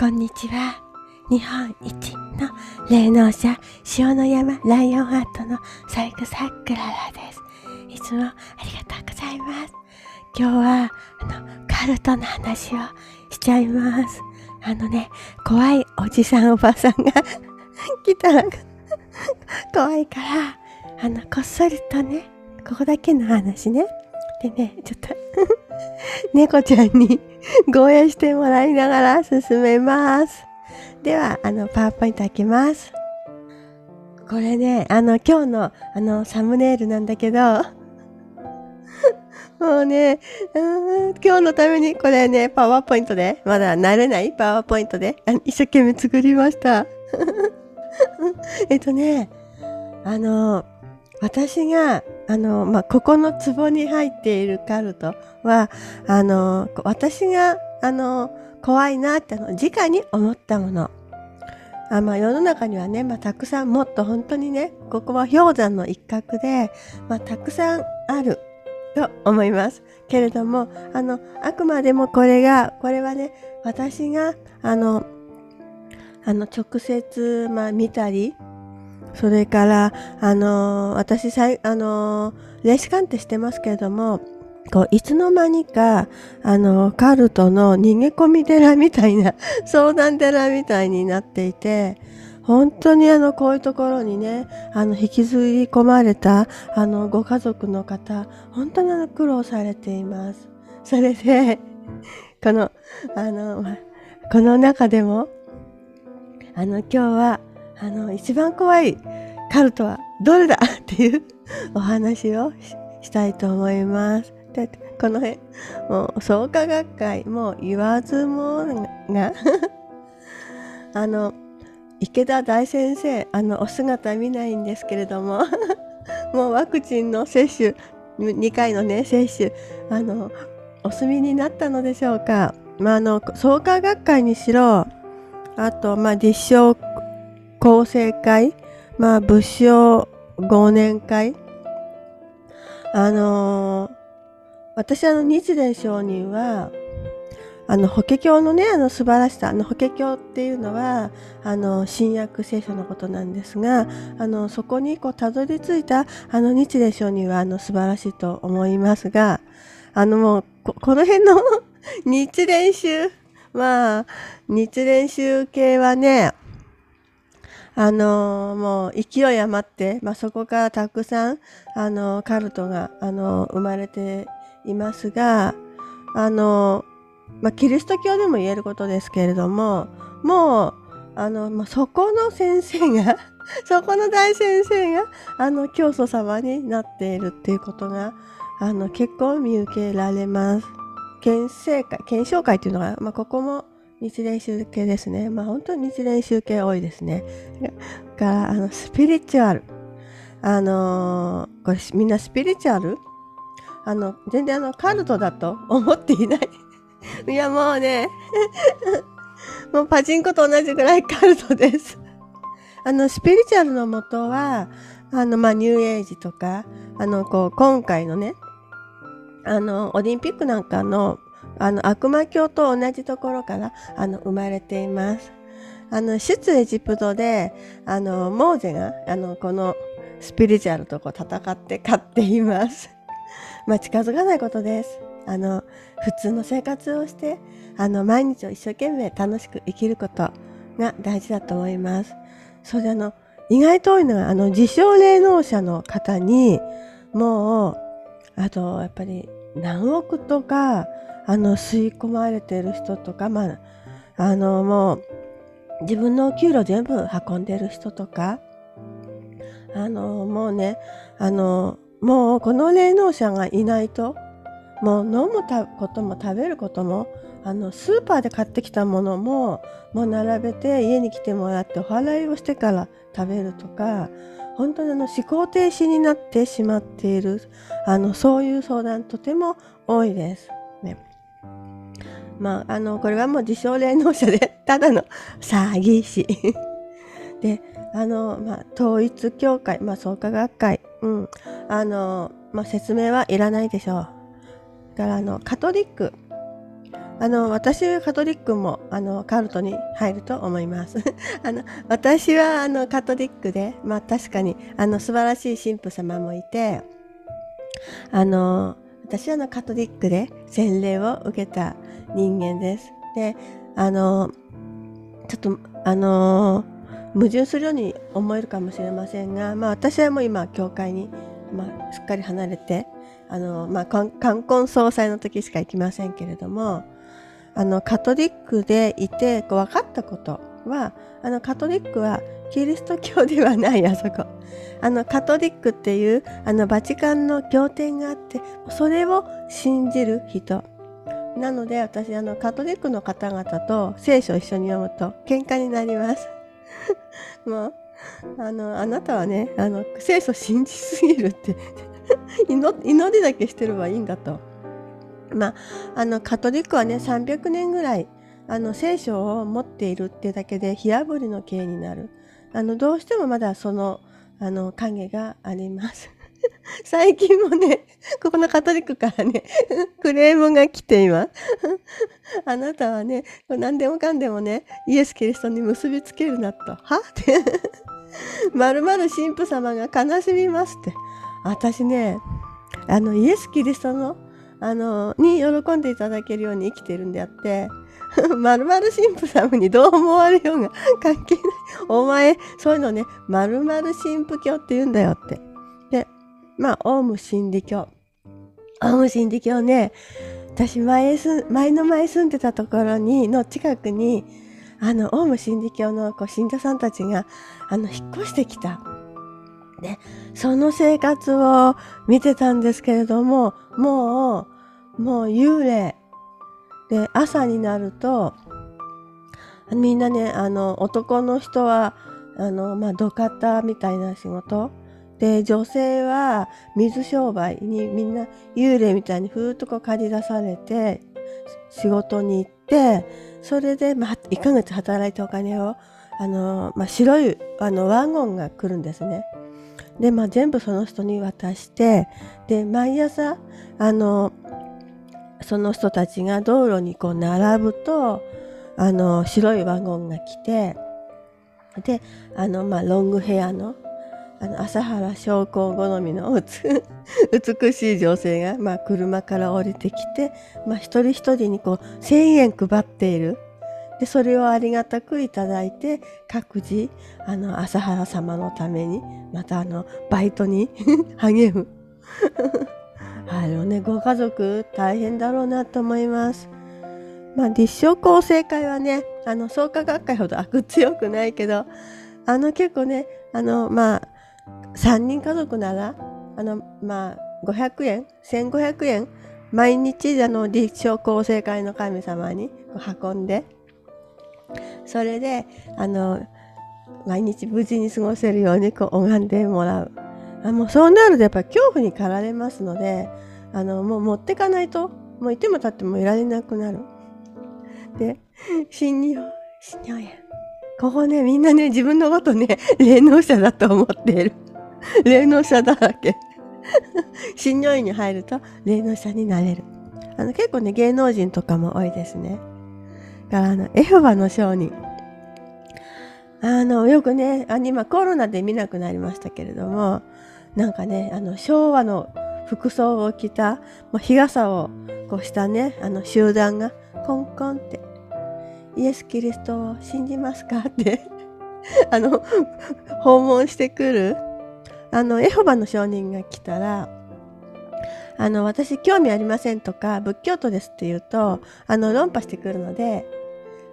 こんにちは。日本一の霊能者、塩の山ライオンハートのサイクサクララです。いつもありがとうございます。今日は、あの、カルトの話をしちゃいます。あのね、怖いおじさんおばさんが 来たら 怖いから、あの、こっそりとね、ここだけの話ね。でね、ちょっと 猫ちゃんに ゴーヤしてもらいながら進めます。では、あの、パワーポイント開けます。これね、あの、今日の、あの、サムネイルなんだけど、もうね、うん今日のためにこれね、パワーポイントで、まだ慣れないパワーポイントで、あ一生懸命作りました。えっとね、あの、私が、あの、まあ、ここの壺に入っているカルトは、あの、私が、あの、怖いなって、の、直に思ったもの。あまあ、世の中にはね、まあ、たくさんもっと本当にね、ここは氷山の一角で、まあ、たくさんあると思います。けれども、あの、あくまでもこれが、これはね、私が、あの、あの、直接、まあ、見たり、それから、あのー、私さい、あのー、霊視鑑定してますけれども、こう、いつの間にか、あのー、カルトの逃げ込み寺みたいな、相談寺みたいになっていて、本当にあの、こういうところにね、あの、引きずり込まれた、あの、ご家族の方、本当にあの、苦労されています。それで、この、あの、この中でも、あの、今日は、あの一番怖いカルトはどれだっていう お話をしたいと思います。でこの辺もう創価学会もう言わずもが あの池田大先生あのお姿見ないんですけれども もうワクチンの接種2回のね接種あのお済みになったのでしょうか。まあ、あの創価学会にしろあと、まあ、実証厚生会、まあ、武将忘年会。あのー、私あの日蓮上人は、あの、法華経のね、あの素晴らしさ、あの法華経っていうのは、あの、新約聖書のことなんですが、あの、そこにこう、たどり着いた、あの日蓮上人は、あの、素晴らしいと思いますが、あのもう、ここの辺の 日蓮宗、まあ、日蓮宗系はね、あのもう勢い余って、まあ、そこからたくさん、あのカルトが、あの生まれていますが、あのまあ、キリスト教でも言えることですけれども、もう、あの、まあ、そこの先生が そこの大先生が、あの、教祖様になっているっていうことが、あの、結構見受けられます。検証会、検証会っていうのが、まあ、ここも日蓮宗系ですね。まあ本当に日蓮宗系多いですね。が、あの、スピリチュアル。あのー、これみんなスピリチュアルあの、全然あの、カルトだと 思っていない。いやもうね、もうパチンコと同じぐらいカルトです。あの、スピリチュアルのもとは、あの、まあ、ニューエイジとか、あの、こう、今回のね、あの、オリンピックなんかのあの悪魔教と同じところからあの生まれています。あの出エジプトであのモーゼがあのこのスピリチュアルとこう戦って勝っています。まあ近づかないことです。あの普通の生活をしてあの毎日を一生懸命楽しく生きることが大事だと思います。それであの意外と多いのはあの自称霊能者の方にもうあとやっぱり何億とかあの吸い込まれてる人とか、まあ、あのもう自分の給料全部運んでる人とかあのもうねあのもうこの霊能者がいないともう飲むことも食べることもあのスーパーで買ってきたものももう並べて家に来てもらってお祓いをしてから食べるとか本当にあの思考停止になってしまっているあのそういう相談とても多いです。ね、まあ、あの、これはもう自称霊能者で、ただの詐欺師。で、あの、まあ、統一教会、まあ、創価学会、うん、あの、まあ、説明はいらないでしょう。だから、あの、カトリック、あの、私はカトリックも、あの、カルトに入ると思います。あの、私は、あの、カトリックで、まあ確かに、あの、素晴らしい神父様もいて、あの、私はあの、カトリックで洗礼を受けた人間です。で、あの、ちょっと、あの、矛盾するように思えるかもしれませんが、まあ私はもう今、教会に、まあ、すっかり離れて、あの、まあ、冠婚葬祭の時しか行きませんけれども、あの、カトリックでいて、こう分かったことは、あの、カトリックはキリスト教ではない、あそこ。あの、カトリックっていう、あの、バチカンの経典があって、それを信じる人。なので、私、あの、カトリックの方々と聖書を一緒に読むと喧嘩になります。もう、あの、あなたはね、あの、聖書信じすぎるって 祈りだけしてればいいんだと。まあ、あのカトリックはね300年ぐらいあの聖書を持っているってだけで火あぶりの刑になるあのどうしてもまだそのあの影があります。最近もね、ここのカトリックからね、クレームが来ています。あなたはね、何でもかんでもね、イエス・キリストに結びつけるなと。は？って。まるまる神父様が悲しみますって。私ね、あの、イエス・キリストのあの、に喜んでいただけるように生きてるんであって、まるまる神父様にどう思われようが関係ない。お前、そういうのね、まるまる神父教って言うんだよって。まあ、オウム真理教。オウム真理教ね、私前す、前の前住んでたところに、の近くに、あの、オウム真理教のこう信者さんたちが、あの、引っ越してきた。ね、その生活を見てたんですけれども、もう、もう幽霊。で、朝になると、みんなね、あの、男の人は、あの、まあ、土方みたいな仕事。で、女性は水商売にみんな幽霊みたいにふーっとこう借り出されて、仕事に行って、それで、まあ、1ヶ月働いたお金を、あの、まあ、白い、あの、ワゴンが来るんですね。で、まあ、全部その人に渡してで毎朝あのその人たちが道路にこう並ぶとあの白いワゴンが来てであの、まあ、ロングヘアのあの朝原将校好みの 美しい女性が、まあ、車から降りてきて、まあ、一人一人にこう1,000円配っているでそれをありがたくいただいて各自あの朝原様のためにまたあのバイトに 励む あのねご家族大変だろうなと思います。まあ、立証構成会はねあの創価学会ほど悪強くないけどあの結構ねあのまあ3人家族ならあのまあ500円？1500円？毎日あの立証構成会の神様に運んでそれであの毎日無事に過ごせるようにこう拝んでもらう。あもうそうなるとやっぱり恐怖に駆られますのであのもう持ってかないともういても立ってもいられなくなる。で新日本新日本ここねみんなね自分のことね 霊能者だと思っている。霊能者だらけ。新如意に入ると霊能者になれる。あの結構ね芸能人とかも多いですね。からあのエホバの証人。あのよくねあ今コロナで見なくなりましたけれどもなんかねあの昭和の服装を着たもう日傘をこうしたねあの集団がコンコンって「イエス・キリストを信じますか?」って あの訪問してくるあのエホバの証人が来たらあの私興味ありませんとか仏教徒ですって言うとあの論破してくるので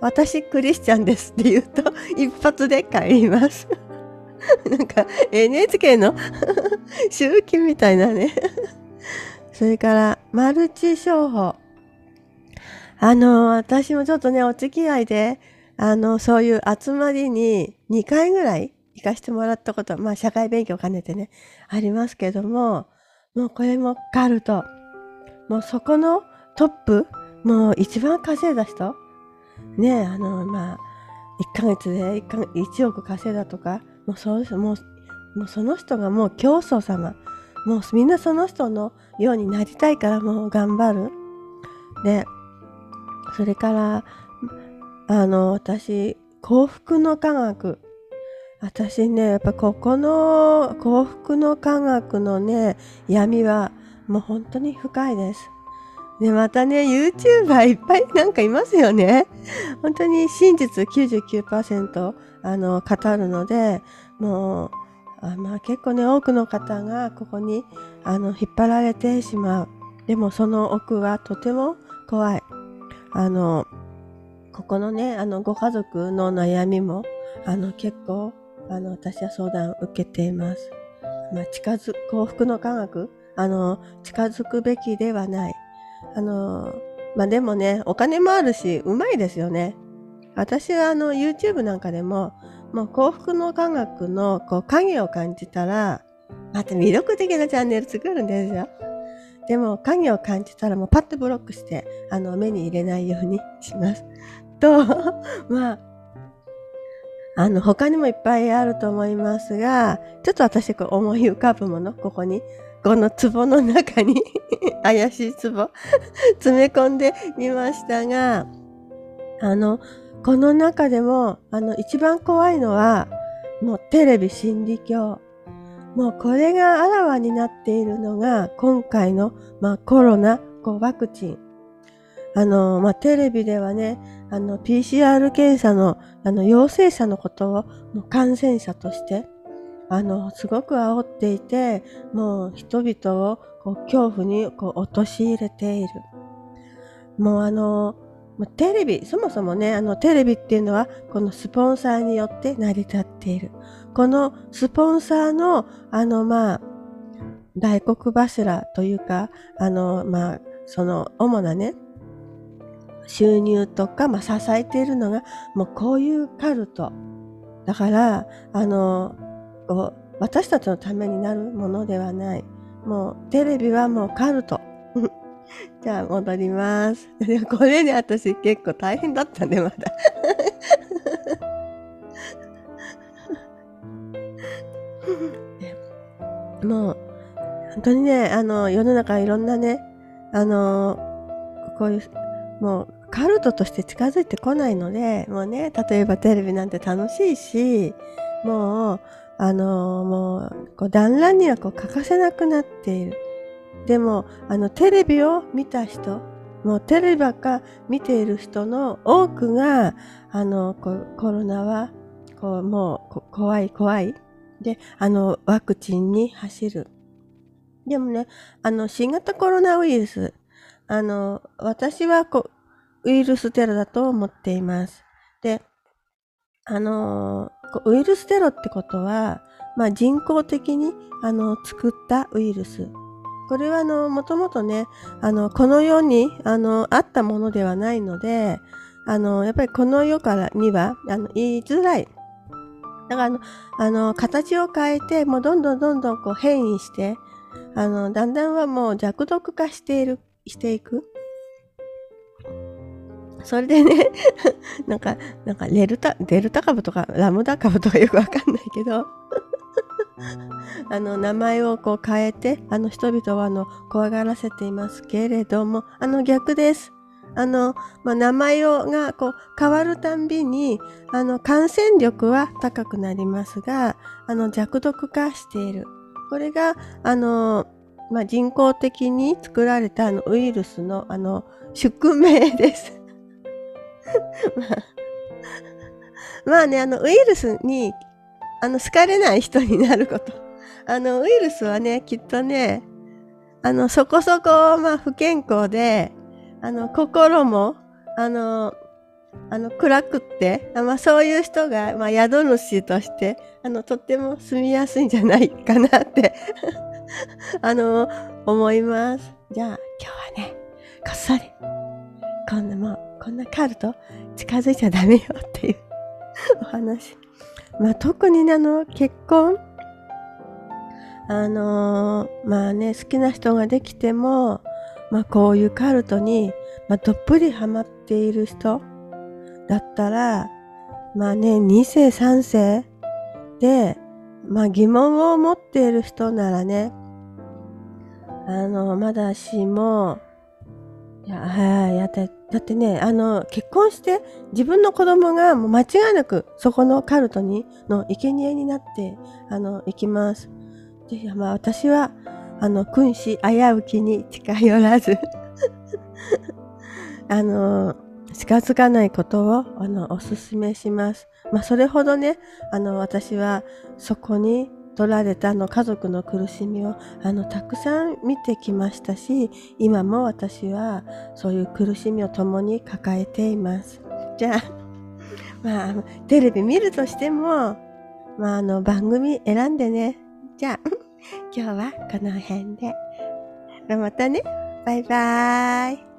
私クリスチャンですって言うと一発で帰ります。なんか NHK の 集金みたいなねそれからマルチ商法。あの、私もちょっとね、お付き合いで、あの、そういう集まりに2回ぐらい行かしてもらったこと、まあ社会勉強兼ねてね、ありますけども、もうこれもカルト。もうそこのトップ、もう一番稼いだ人ねあの、まあ、1ヶ月で 1, か1億稼いだとか、もうそうもう、もうその人がもう教祖様。もうみんなその人のようになりたいからもう頑張る。で、それから、あの、私、幸福の科学。私ね、やっぱここの幸福の科学のね、闇はもう本当に深いです。で、またね、YouTuber いっぱいなんかいますよね。本当に真実99%あの語るので、もう、あまあ結構ね、多くの方がここにあの引っ張られてしまう。でもその奥はとても怖い。あの、ここのね、あのご家族の悩みも、あの結構、あの私は相談を受けています。まあ近づ、幸福の科学、あの、近づくべきではない。あの、まあ、でもね、お金もあるし、うまいですよね。私はあの、YouTube なんかでも、もう幸福の科学のこう影を感じたら、また魅力的なチャンネル作るんですよ。でも影を感じたらもうパッとブロックして、あの、目に入れないようにします。と、まあ、あの、他にもいっぱいあると思いますが、ちょっと私こう思い浮かぶもの、ここにこの壺の中に 怪しい壺詰め込んでみましたが、あの、この中でも、あの、一番怖いのは、もうテレビ心理教。もうこれがあらわになっているのが、今回の、まあ、コロナ、こうワクチン。あの、まあ、テレビではね、あの、PCR 検査の、あの、陽性者のことを、もう感染者として、あの、すごく煽っていて、もう人々をこう恐怖にこう陥れている。もうあの、テレビ、そもそもね、あのテレビっていうのはこのスポンサーによって成り立っている。このスポンサーの、あのまあ、大黒柱というか、あのまあ、その主なね、収入とか、まあ、支えているのが、もうこういうカルト。だから、あの、私たちのためになるものではない。もうテレビはもうカルト。じゃあ戻ります。これね、私結構大変だったね、まだ。もう、本当にね、あの、世の中いろんなね、あの、こういう、もう、カルトとして近づいてこないので、もうね、例えばテレビなんて楽しいし、もう、あのもう、こう団らんにはこう欠かせなくなっている。でも、あの、テレビを見た人、もうテレビばっか見ている人の多くが、あの、コロナは、こう、もう、怖い怖い。で、あの、ワクチンに走る。でもね、あの、新型コロナウイルス、あの、私はこ、ウイルステロだと思っています。で、あのウイルステロってことは、まあ、人工的にあの作ったウイルス。これはあの、もともとね、あの、この世にあの、あったものではないので、あの、やっぱりこの世からには、あの、言いづらい。だからあの、あの、形を変えて、もうどんどんどんどんこう変異して、あの、だんだんはもう弱毒化している、していく。それでね なんか、なんかレルタ、デルタ株とかラムダ株とかよくわかんないけど あの、名前をこう変えて、あの人々はあの、怖がらせていますけれども、あの逆です。あの、まあ、名前をがこう変わるたんびに、あの、感染力は高くなりますが、あの、弱毒化している。これが、あの、まあ、人工的に作られたあのウイルスのあの宿命です まあ、まあね、あの、ウイルスに、あの、好かれない人になること。あの、ウイルスはね、きっとね、あの、そこそこ、まあ、不健康で、あの、心も、あの、あの、暗くって、まあ、そういう人が、まあ、宿主として、あの、とっても住みやすいんじゃないかなって あの、思います。じゃあ、今日はね、こっそり、こんなもう、こんなカルと近づいちゃダメよっていうお話。まあ特にあの結婚あのー、まあね好きな人ができてもまあこういうカルトに、まあ、どっぷりハマっている人だったらまあね2世3世でまあ疑問を持っている人ならねあのまだしもいや、はい、やってだってね、あの、結婚して自分の子供がもう間違いなくそこのカルトに、の生贄になって、あの、行きます。で、まあ私は、あの、君子危うきに近寄らず あの、近づかないことを、あの、お勧めします。まあそれほどね、あの、私はそこに取られたの家族の苦しみをあのたくさん見てきましたし今も私はそういう苦しみを共に抱えています。じゃあまあテレビ見るとしてもまああの番組選んでね。じゃあ今日はこの辺で。またね。バイバーイ。